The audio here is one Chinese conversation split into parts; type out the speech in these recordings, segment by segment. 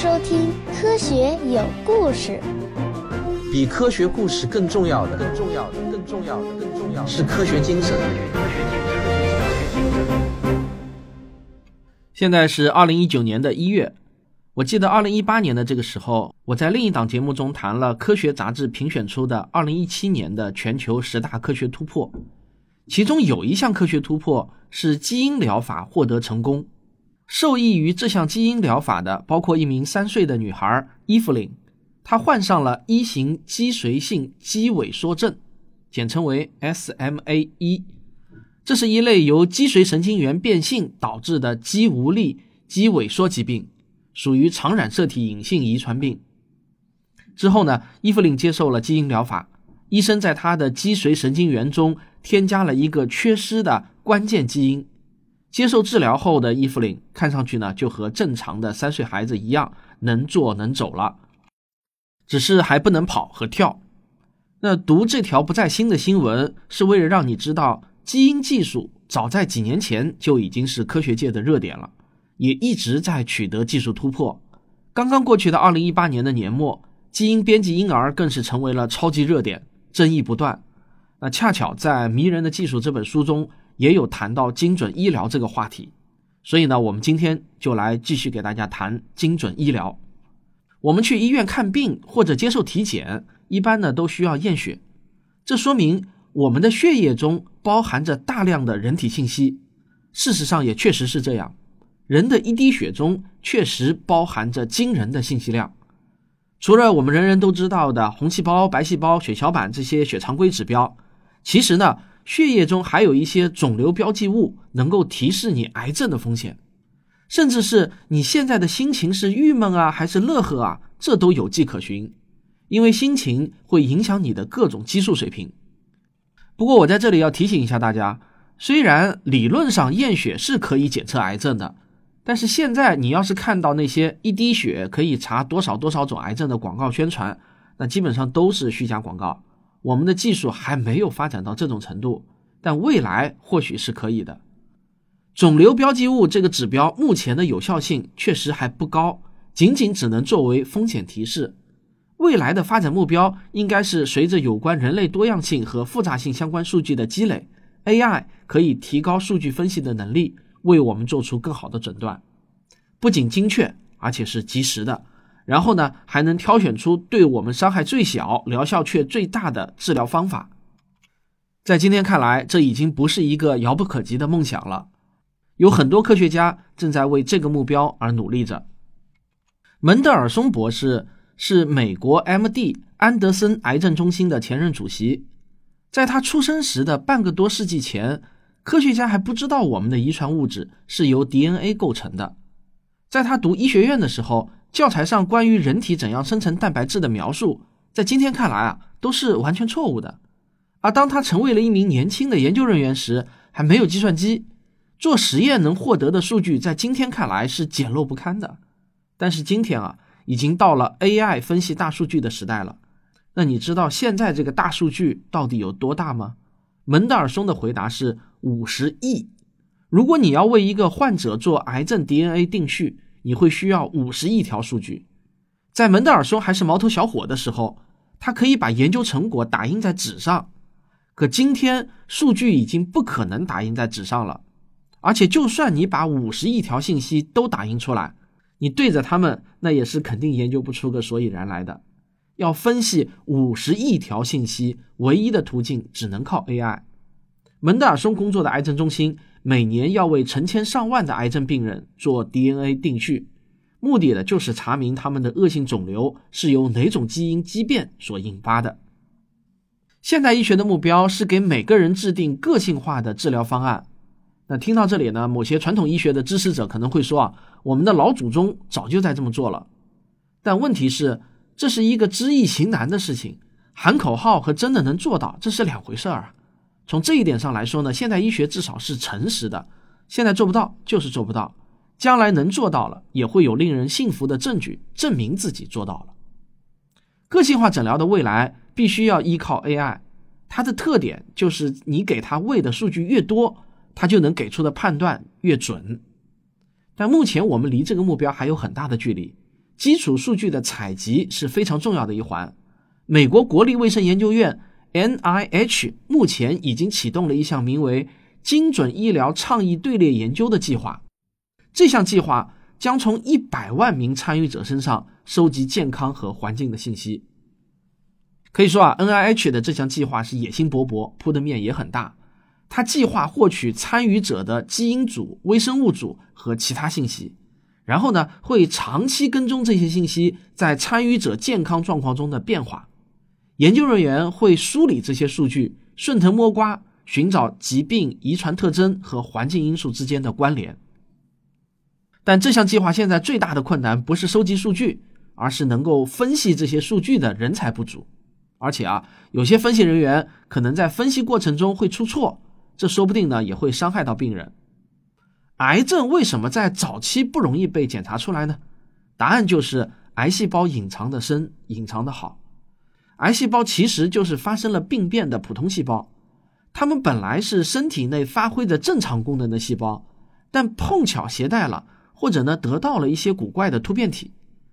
收听《科学有故事》。比科学故事更重要的，更重要的，更重要的，更重要的是科学精神。现在是二零一九年的一月，我记得二零一八年的这个时候，我在另一档节目中谈了科学杂志评选出的二零一七年的全球十大科学突破，其中有一项科学突破是基因疗法获得成功。受益于这项基因疗法的，包括一名三岁的女孩伊芙琳，她患上了一型脊髓性肌萎缩症，简称为 SMA 一。这是一类由脊髓神经元变性导致的肌无力、肌萎缩疾病，属于常染色体隐性遗传病。之后呢，伊芙琳接受了基因疗法，医生在她的脊髓神经元中添加了一个缺失的关键基因。接受治疗后的伊芙琳看上去呢，就和正常的三岁孩子一样，能坐能走了，只是还不能跑和跳。那读这条不在新的新闻，是为了让你知道，基因技术早在几年前就已经是科学界的热点了，也一直在取得技术突破。刚刚过去的二零一八年的年末，基因编辑婴儿更是成为了超级热点，争议不断。那恰巧在《迷人的技术》这本书中。也有谈到精准医疗这个话题，所以呢，我们今天就来继续给大家谈精准医疗。我们去医院看病或者接受体检，一般呢都需要验血，这说明我们的血液中包含着大量的人体信息。事实上也确实是这样，人的一滴血中确实包含着惊人的信息量。除了我们人人都知道的红细胞、白细胞、血小板这些血常规指标，其实呢。血液中还有一些肿瘤标记物，能够提示你癌症的风险，甚至是你现在的心情是郁闷啊，还是乐呵啊，这都有迹可循。因为心情会影响你的各种激素水平。不过我在这里要提醒一下大家，虽然理论上验血是可以检测癌症的，但是现在你要是看到那些一滴血可以查多少多少种癌症的广告宣传，那基本上都是虚假广告。我们的技术还没有发展到这种程度，但未来或许是可以的。肿瘤标记物这个指标目前的有效性确实还不高，仅仅只能作为风险提示。未来的发展目标应该是随着有关人类多样性和复杂性相关数据的积累，AI 可以提高数据分析的能力，为我们做出更好的诊断，不仅精确，而且是及时的。然后呢，还能挑选出对我们伤害最小、疗效却最大的治疗方法。在今天看来，这已经不是一个遥不可及的梦想了。有很多科学家正在为这个目标而努力着。门德尔松博士是美国 M.D. 安德森癌症中心的前任主席。在他出生时的半个多世纪前，科学家还不知道我们的遗传物质是由 DNA 构成的。在他读医学院的时候。教材上关于人体怎样生成蛋白质的描述，在今天看来啊，都是完全错误的。而当他成为了一名年轻的研究人员时，还没有计算机，做实验能获得的数据，在今天看来是简陋不堪的。但是今天啊，已经到了 AI 分析大数据的时代了。那你知道现在这个大数据到底有多大吗？门德尔松的回答是五十亿。如果你要为一个患者做癌症 DNA 定序，你会需要五十亿条数据，在门德尔松还是毛头小伙的时候，他可以把研究成果打印在纸上。可今天数据已经不可能打印在纸上了，而且就算你把五十亿条信息都打印出来，你对着他们，那也是肯定研究不出个所以然来的。要分析五十亿条信息，唯一的途径只能靠 AI。门德尔松工作的癌症中心。每年要为成千上万的癌症病人做 DNA 定序，目的呢就是查明他们的恶性肿瘤是由哪种基因畸变所引发的。现代医学的目标是给每个人制定个性化的治疗方案。那听到这里呢，某些传统医学的支持者可能会说啊，我们的老祖宗早就在这么做了。但问题是，这是一个知易行难的事情，喊口号和真的能做到这是两回事儿啊。从这一点上来说呢，现代医学至少是诚实的。现在做不到就是做不到，将来能做到了，也会有令人信服的证据证明自己做到了。个性化诊疗的未来必须要依靠 AI，它的特点就是你给它喂的数据越多，它就能给出的判断越准。但目前我们离这个目标还有很大的距离，基础数据的采集是非常重要的一环。美国国立卫生研究院 （NIH） 目前已经启动了一项名为“精准医疗倡议队列研究”的计划。这项计划将从一百万名参与者身上收集健康和环境的信息。可以说啊，NIH 的这项计划是野心勃勃，铺的面也很大。它计划获取参与者的基因组、微生物组和其他信息，然后呢，会长期跟踪这些信息在参与者健康状况中的变化。研究人员会梳理这些数据，顺藤摸瓜，寻找疾病、遗传特征和环境因素之间的关联。但这项计划现在最大的困难不是收集数据，而是能够分析这些数据的人才不足。而且啊，有些分析人员可能在分析过程中会出错，这说不定呢也会伤害到病人。癌症为什么在早期不容易被检查出来呢？答案就是癌细胞隐藏的深，隐藏的好。癌细胞其实就是发生了病变的普通细胞，它们本来是身体内发挥着正常功能的细胞，但碰巧携带了或者呢得到了一些古怪的突变体。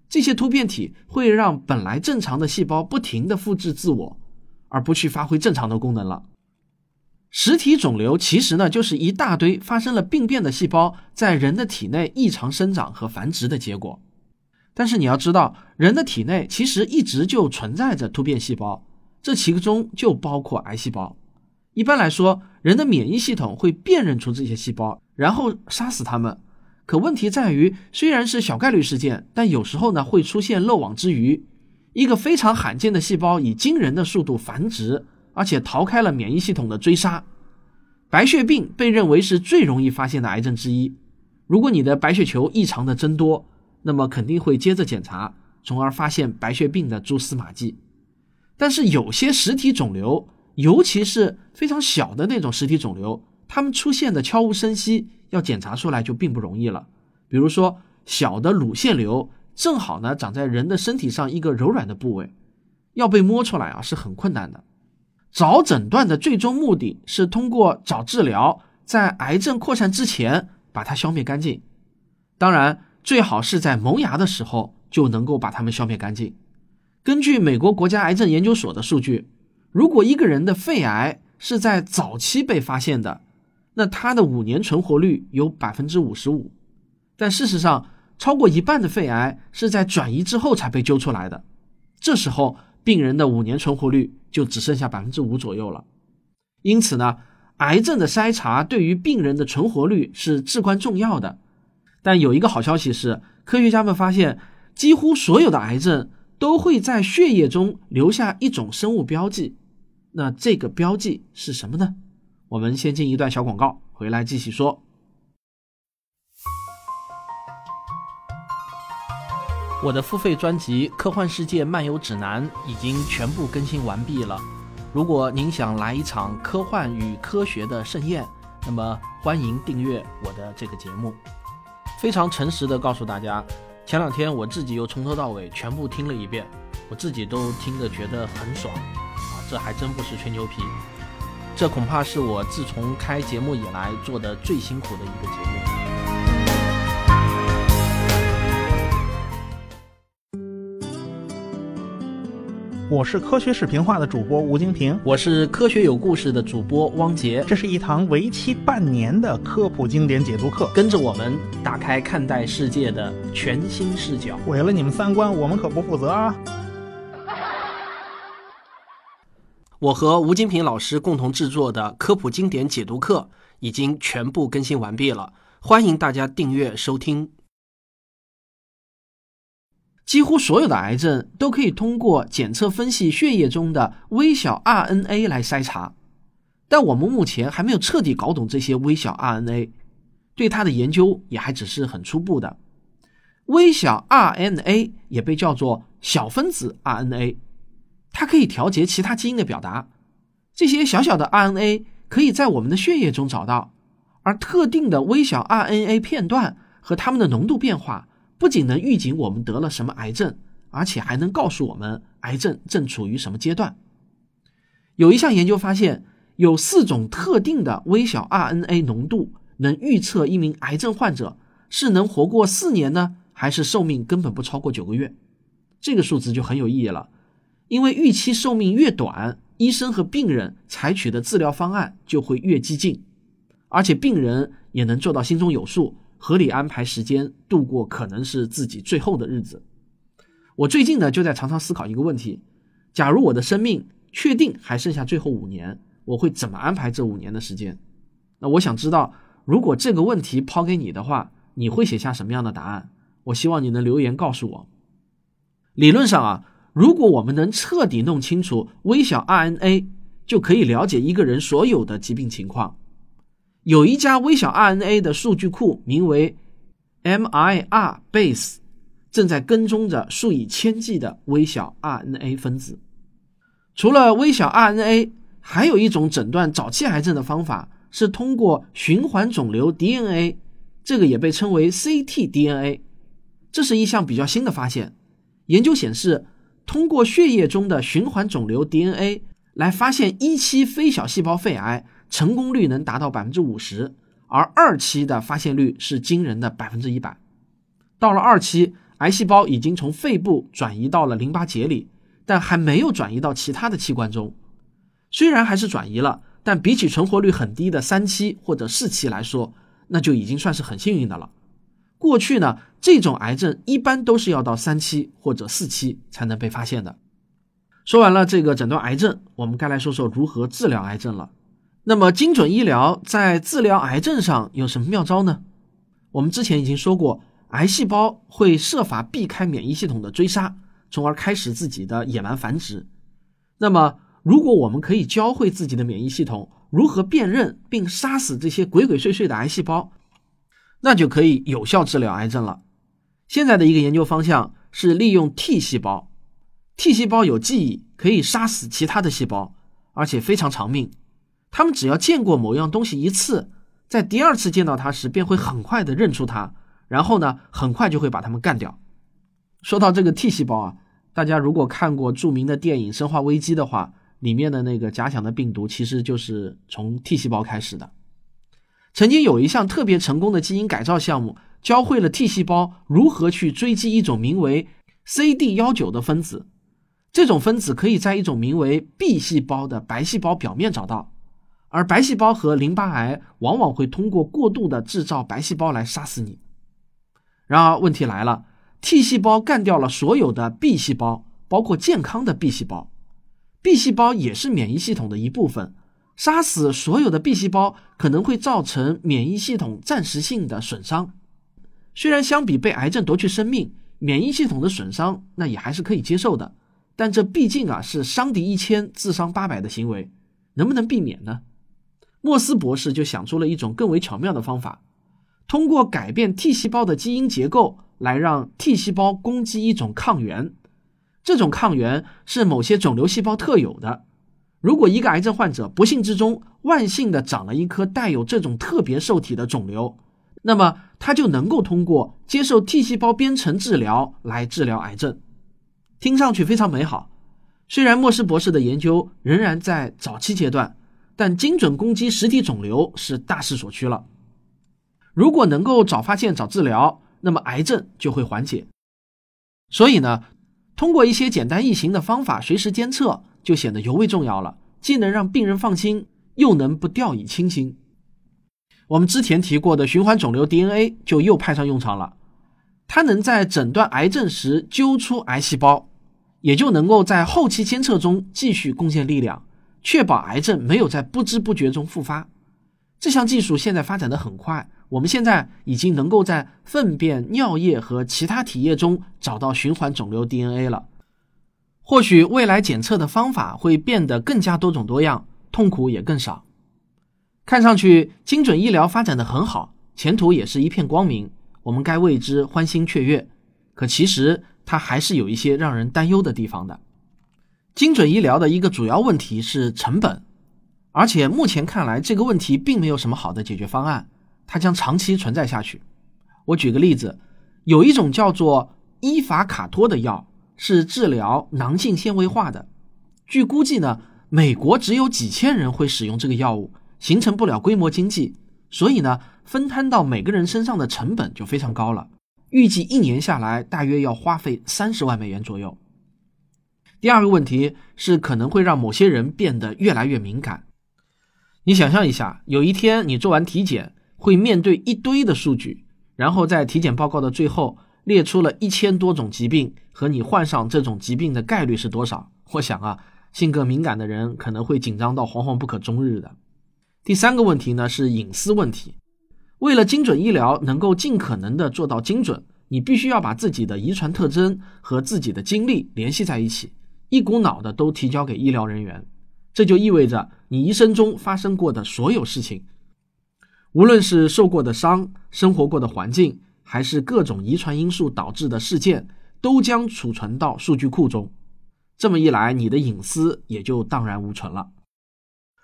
这些突变体会让本来正常的细胞不停地复制自我，而不去发挥正常的功能了。实体肿瘤其实呢，就是一大堆发生了病变的细胞在人的体内异常生长和繁殖的结果。但是你要知道，人的体内其实一直就存在着突变细胞，这其中就包括癌细胞。一般来说，人的免疫系统会辨认出这些细胞，然后杀死它们。可问题在于，虽然是小概率事件，但有时候呢会出现漏网之鱼。一个非常罕见的细胞以惊人的速度繁殖，而且逃开了免疫系统的追杀。白血病被认为是最容易发现的癌症之一。如果你的白血球异常的增多，那么肯定会接着检查，从而发现白血病的蛛丝马迹。但是有些实体肿瘤，尤其是非常小的那种实体肿瘤，它们出现的悄无声息。要检查出来就并不容易了，比如说小的乳腺瘤，正好呢长在人的身体上一个柔软的部位，要被摸出来啊是很困难的。早诊断的最终目的是通过早治疗，在癌症扩散之前把它消灭干净。当然，最好是在萌芽的时候就能够把它们消灭干净。根据美国国家癌症研究所的数据，如果一个人的肺癌是在早期被发现的，那他的五年存活率有百分之五十五，但事实上，超过一半的肺癌是在转移之后才被揪出来的，这时候病人的五年存活率就只剩下百分之五左右了。因此呢，癌症的筛查对于病人的存活率是至关重要的。但有一个好消息是，科学家们发现，几乎所有的癌症都会在血液中留下一种生物标记。那这个标记是什么呢？我们先进一段小广告，回来继续说。我的付费专辑《科幻世界漫游指南》已经全部更新完毕了。如果您想来一场科幻与科学的盛宴，那么欢迎订阅我的这个节目。非常诚实的告诉大家，前两天我自己又从头到尾全部听了一遍，我自己都听着觉得很爽啊！这还真不是吹牛皮。这恐怕是我自从开节目以来做的最辛苦的一个节目。我是科学视频化的主播吴京平，我是科学有故事的主播汪杰。这是一堂为期半年的科普经典解读课，跟着我们打开看待世界的全新视角。毁了你们三观，我们可不负责啊！我和吴金平老师共同制作的科普经典解读课已经全部更新完毕了，欢迎大家订阅收听。几乎所有的癌症都可以通过检测分析血液中的微小 RNA 来筛查，但我们目前还没有彻底搞懂这些微小 RNA，对它的研究也还只是很初步的。微小 RNA 也被叫做小分子 RNA。它可以调节其他基因的表达，这些小小的 RNA 可以在我们的血液中找到，而特定的微小 RNA 片段和它们的浓度变化，不仅能预警我们得了什么癌症，而且还能告诉我们癌症正处于什么阶段。有一项研究发现，有四种特定的微小 RNA 浓度能预测一名癌症患者是能活过四年呢，还是寿命根本不超过九个月？这个数字就很有意义了，因为预期寿命越短，医生和病人采取的治疗方案就会越激进，而且病人也能做到心中有数，合理安排时间度过可能是自己最后的日子。我最近呢就在常常思考一个问题：假如我的生命确定还剩下最后五年，我会怎么安排这五年的时间？那我想知道，如果这个问题抛给你的话，你会写下什么样的答案？我希望你能留言告诉我。理论上啊，如果我们能彻底弄清楚微小 RNA，就可以了解一个人所有的疾病情况。有一家微小 RNA 的数据库名为 MIRBase，正在跟踪着数以千计的微小 RNA 分子。除了微小 RNA，还有一种诊断早期癌症的方法是通过循环肿瘤 DNA，这个也被称为 ctDNA。这是一项比较新的发现。研究显示，通过血液中的循环肿瘤 DNA 来发现一期非小细胞肺癌，成功率能达到百分之五十，而二期的发现率是惊人的百分之一百。到了二期，癌细胞已经从肺部转移到了淋巴结里，但还没有转移到其他的器官中。虽然还是转移了，但比起存活率很低的三期或者四期来说，那就已经算是很幸运的了。过去呢，这种癌症一般都是要到三期或者四期才能被发现的。说完了这个诊断癌症，我们该来说说如何治疗癌症了。那么，精准医疗在治疗癌症上有什么妙招呢？我们之前已经说过，癌细胞会设法避开免疫系统的追杀，从而开始自己的野蛮繁殖。那么，如果我们可以教会自己的免疫系统如何辨认并杀死这些鬼鬼祟祟的癌细胞，那就可以有效治疗癌症了。现在的一个研究方向是利用 T 细胞，T 细胞有记忆，可以杀死其他的细胞，而且非常长命。他们只要见过某样东西一次，在第二次见到它时便会很快的认出它，然后呢，很快就会把它们干掉。说到这个 T 细胞啊，大家如果看过著名的电影《生化危机》的话。里面的那个假想的病毒其实就是从 T 细胞开始的。曾经有一项特别成功的基因改造项目，教会了 T 细胞如何去追击一种名为 CD 幺九的分子。这种分子可以在一种名为 B 细胞的白细胞表面找到，而白细胞和淋巴癌往往会通过过度的制造白细胞来杀死你。然而问题来了，T 细胞干掉了所有的 B 细胞，包括健康的 B 细胞。B 细胞也是免疫系统的一部分，杀死所有的 B 细胞可能会造成免疫系统暂时性的损伤。虽然相比被癌症夺去生命，免疫系统的损伤那也还是可以接受的，但这毕竟啊是伤敌一千自伤八百的行为，能不能避免呢？莫斯博士就想出了一种更为巧妙的方法，通过改变 T 细胞的基因结构来让 T 细胞攻击一种抗原。这种抗原是某些肿瘤细胞特有的。如果一个癌症患者不幸之中万幸的长了一颗带有这种特别受体的肿瘤，那么他就能够通过接受 T 细胞编程治疗来治疗癌症。听上去非常美好。虽然莫斯博士的研究仍然在早期阶段，但精准攻击实体肿瘤是大势所趋了。如果能够早发现、早治疗，那么癌症就会缓解。所以呢？通过一些简单易行的方法，随时监测就显得尤为重要了，既能让病人放心，又能不掉以轻心。我们之前提过的循环肿瘤 DNA 就又派上用场了，它能在诊断癌症时揪出癌细胞，也就能够在后期监测中继续贡献力量，确保癌症没有在不知不觉中复发。这项技术现在发展的很快。我们现在已经能够在粪便、尿液和其他体液中找到循环肿瘤 DNA 了。或许未来检测的方法会变得更加多种多样，痛苦也更少。看上去精准医疗发展的很好，前途也是一片光明，我们该为之欢欣雀跃。可其实它还是有一些让人担忧的地方的。精准医疗的一个主要问题是成本，而且目前看来这个问题并没有什么好的解决方案。它将长期存在下去。我举个例子，有一种叫做伊法卡托的药，是治疗囊性纤维化的。据估计呢，美国只有几千人会使用这个药物，形成不了规模经济，所以呢，分摊到每个人身上的成本就非常高了。预计一年下来大约要花费三十万美元左右。第二个问题是可能会让某些人变得越来越敏感。你想象一下，有一天你做完体检，会面对一堆的数据，然后在体检报告的最后列出了一千多种疾病和你患上这种疾病的概率是多少？我想啊，性格敏感的人可能会紧张到惶惶不可终日的。第三个问题呢是隐私问题。为了精准医疗能够尽可能的做到精准，你必须要把自己的遗传特征和自己的经历联系在一起。一股脑的都提交给医疗人员，这就意味着你一生中发生过的所有事情，无论是受过的伤、生活过的环境，还是各种遗传因素导致的事件，都将储存到数据库中。这么一来，你的隐私也就荡然无存了。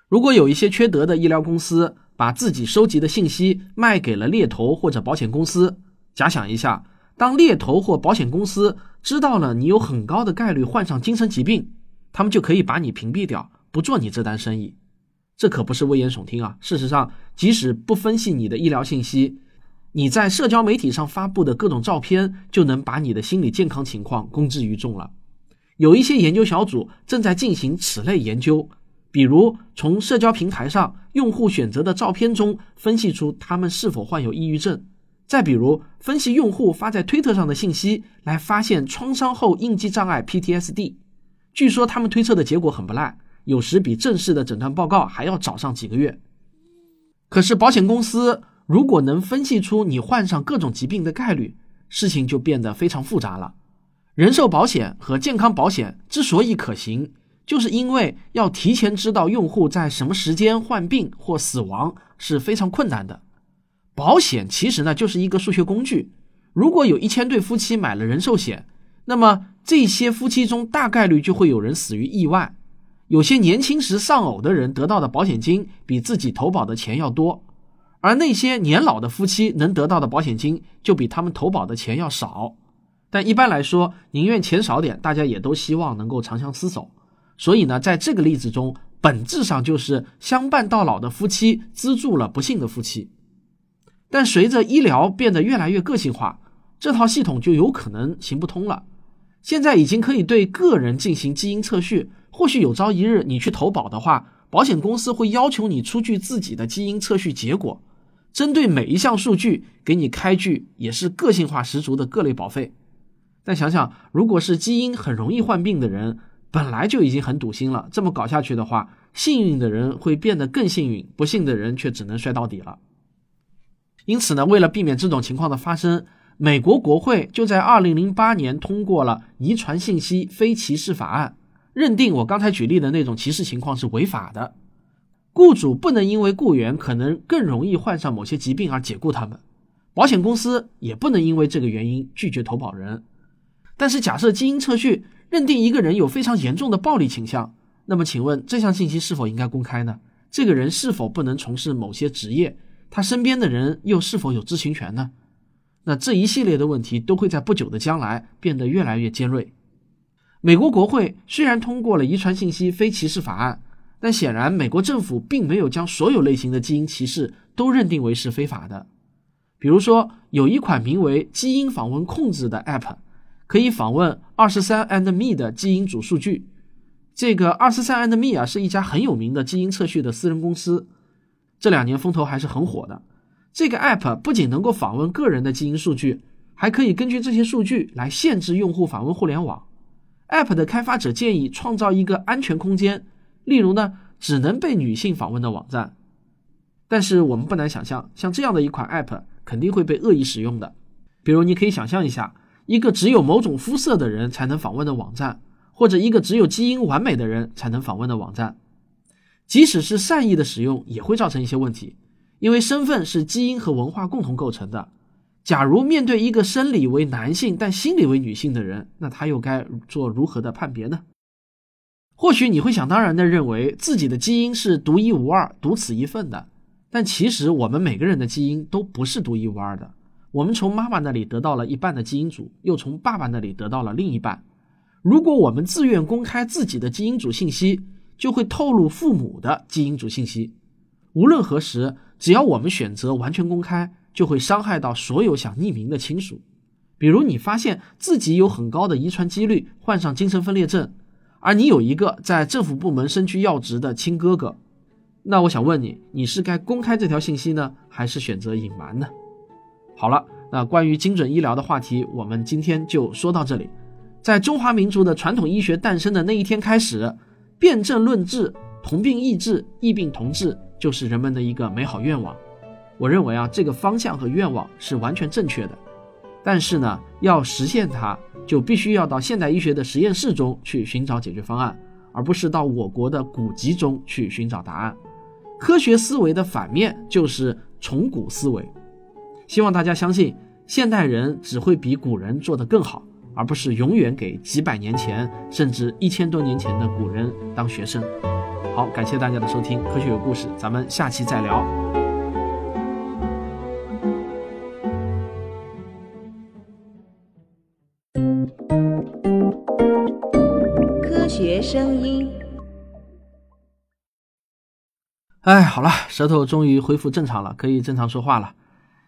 如果有一些缺德的医疗公司把自己收集的信息卖给了猎头或者保险公司，假想一下。当猎头或保险公司知道了你有很高的概率患上精神疾病，他们就可以把你屏蔽掉，不做你这单生意。这可不是危言耸听啊！事实上，即使不分析你的医疗信息，你在社交媒体上发布的各种照片，就能把你的心理健康情况公之于众了。有一些研究小组正在进行此类研究，比如从社交平台上用户选择的照片中分析出他们是否患有抑郁症。再比如，分析用户发在推特上的信息，来发现创伤后应激障碍 （PTSD）。据说他们推测的结果很不赖，有时比正式的诊断报告还要早上几个月。可是，保险公司如果能分析出你患上各种疾病的概率，事情就变得非常复杂了。人寿保险和健康保险之所以可行，就是因为要提前知道用户在什么时间患病或死亡是非常困难的。保险其实呢就是一个数学工具。如果有一千对夫妻买了人寿险，那么这些夫妻中大概率就会有人死于意外。有些年轻时丧偶的人得到的保险金比自己投保的钱要多，而那些年老的夫妻能得到的保险金就比他们投保的钱要少。但一般来说，宁愿钱少点，大家也都希望能够长相厮守。所以呢，在这个例子中，本质上就是相伴到老的夫妻资助了不幸的夫妻。但随着医疗变得越来越个性化，这套系统就有可能行不通了。现在已经可以对个人进行基因测序，或许有朝一日你去投保的话，保险公司会要求你出具自己的基因测序结果，针对每一项数据给你开具也是个性化十足的各类保费。但想想，如果是基因很容易患病的人，本来就已经很堵心了，这么搞下去的话，幸运的人会变得更幸运，不幸的人却只能摔到底了。因此呢，为了避免这种情况的发生，美国国会就在2008年通过了《遗传信息非歧视法案》，认定我刚才举例的那种歧视情况是违法的。雇主不能因为雇员可能更容易患上某些疾病而解雇他们，保险公司也不能因为这个原因拒绝投保人。但是，假设基因测序认定一个人有非常严重的暴力倾向，那么，请问这项信息是否应该公开呢？这个人是否不能从事某些职业？他身边的人又是否有知情权呢？那这一系列的问题都会在不久的将来变得越来越尖锐。美国国会虽然通过了遗传信息非歧视法案，但显然美国政府并没有将所有类型的基因歧视都认定为是非法的。比如说，有一款名为“基因访问控制”的 App，可以访问二十三 and me 的基因组数据。这个二十三 and me 啊，是一家很有名的基因测序的私人公司。这两年风头还是很火的。这个 app 不仅能够访问个人的基因数据，还可以根据这些数据来限制用户访问互联网。App 的开发者建议创造一个安全空间，例如呢，只能被女性访问的网站。但是我们不难想象，像这样的一款 app 肯定会被恶意使用的。比如，你可以想象一下，一个只有某种肤色的人才能访问的网站，或者一个只有基因完美的人才能访问的网站。即使是善意的使用，也会造成一些问题，因为身份是基因和文化共同构成的。假如面对一个生理为男性但心理为女性的人，那他又该做如何的判别呢？或许你会想当然的认为自己的基因是独一无二、独此一份的，但其实我们每个人的基因都不是独一无二的。我们从妈妈那里得到了一半的基因组，又从爸爸那里得到了另一半。如果我们自愿公开自己的基因组信息，就会透露父母的基因组信息。无论何时，只要我们选择完全公开，就会伤害到所有想匿名的亲属。比如你发现自己有很高的遗传几率患上精神分裂症，而你有一个在政府部门身居要职的亲哥哥，那我想问你，你是该公开这条信息呢，还是选择隐瞒呢？好了，那关于精准医疗的话题，我们今天就说到这里。在中华民族的传统医学诞生的那一天开始，辨证论治，同病异治，异病同治，就是人们的一个美好愿望。我认为啊，这个方向和愿望是完全正确的。但是呢，要实现它，就必须要到现代医学的实验室中去寻找解决方案，而不是到我国的古籍中去寻找答案。科学思维的反面就是崇古思维。希望大家相信，现代人只会比古人做得更好，而不是永远给几百年前甚至一千多年前的古人当学生。好，感谢大家的收听，科学有故事，咱们下期再聊。哎，好了，舌头终于恢复正常了，可以正常说话了。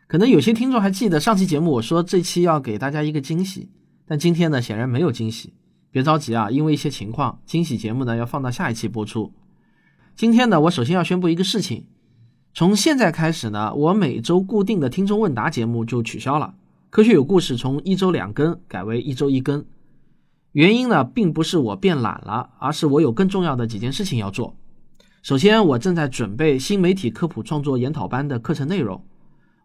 可能有些听众还记得上期节目，我说这期要给大家一个惊喜，但今天呢，显然没有惊喜。别着急啊，因为一些情况，惊喜节目呢要放到下一期播出。今天呢，我首先要宣布一个事情，从现在开始呢，我每周固定的听众问答节目就取消了，科学有故事从一周两更改为一周一更。原因呢，并不是我变懒了，而是我有更重要的几件事情要做。首先，我正在准备新媒体科普创作研讨班的课程内容，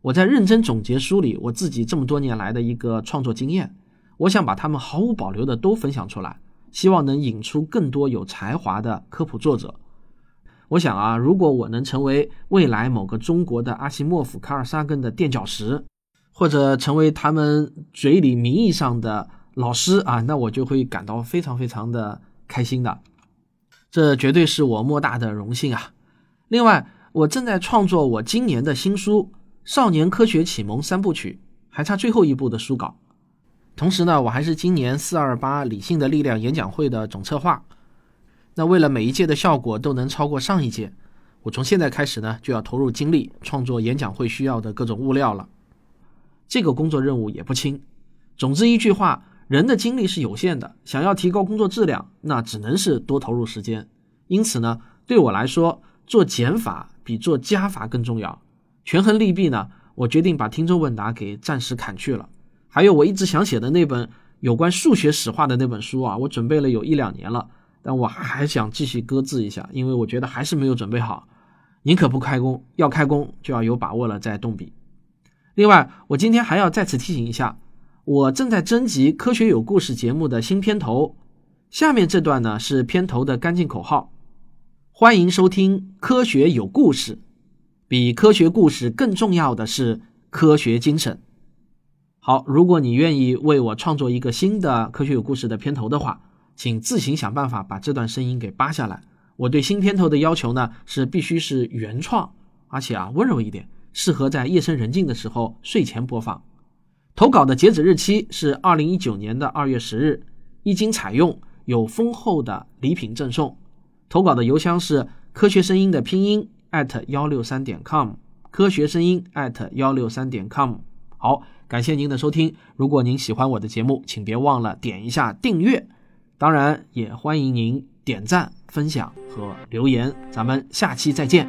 我在认真总结梳理我自己这么多年来的一个创作经验，我想把他们毫无保留的都分享出来，希望能引出更多有才华的科普作者。我想啊，如果我能成为未来某个中国的阿西莫夫、卡尔萨根的垫脚石，或者成为他们嘴里名义上的。老师啊，那我就会感到非常非常的开心的，这绝对是我莫大的荣幸啊！另外，我正在创作我今年的新书《少年科学启蒙三部曲》，还差最后一部的书稿。同时呢，我还是今年四二八理性的力量演讲会的总策划。那为了每一届的效果都能超过上一届，我从现在开始呢，就要投入精力创作演讲会需要的各种物料了。这个工作任务也不轻。总之一句话。人的精力是有限的，想要提高工作质量，那只能是多投入时间。因此呢，对我来说，做减法比做加法更重要。权衡利弊呢，我决定把听众问答给暂时砍去了。还有我一直想写的那本有关数学史话的那本书啊，我准备了有一两年了，但我还想继续搁置一下，因为我觉得还是没有准备好。宁可不开工，要开工就要有把握了再动笔。另外，我今天还要再次提醒一下。我正在征集《科学有故事》节目的新片头，下面这段呢是片头的干净口号：欢迎收听《科学有故事》，比科学故事更重要的是科学精神。好，如果你愿意为我创作一个新的《科学有故事》的片头的话，请自行想办法把这段声音给扒下来。我对新片头的要求呢是必须是原创，而且啊温柔一点，适合在夜深人静的时候睡前播放。投稿的截止日期是二零一九年的二月十日，一经采用，有丰厚的礼品赠送。投稿的邮箱是科学声音的拼音幺六三点 com，科学声音幺六三点 com。好，感谢您的收听。如果您喜欢我的节目，请别忘了点一下订阅，当然也欢迎您点赞、分享和留言。咱们下期再见。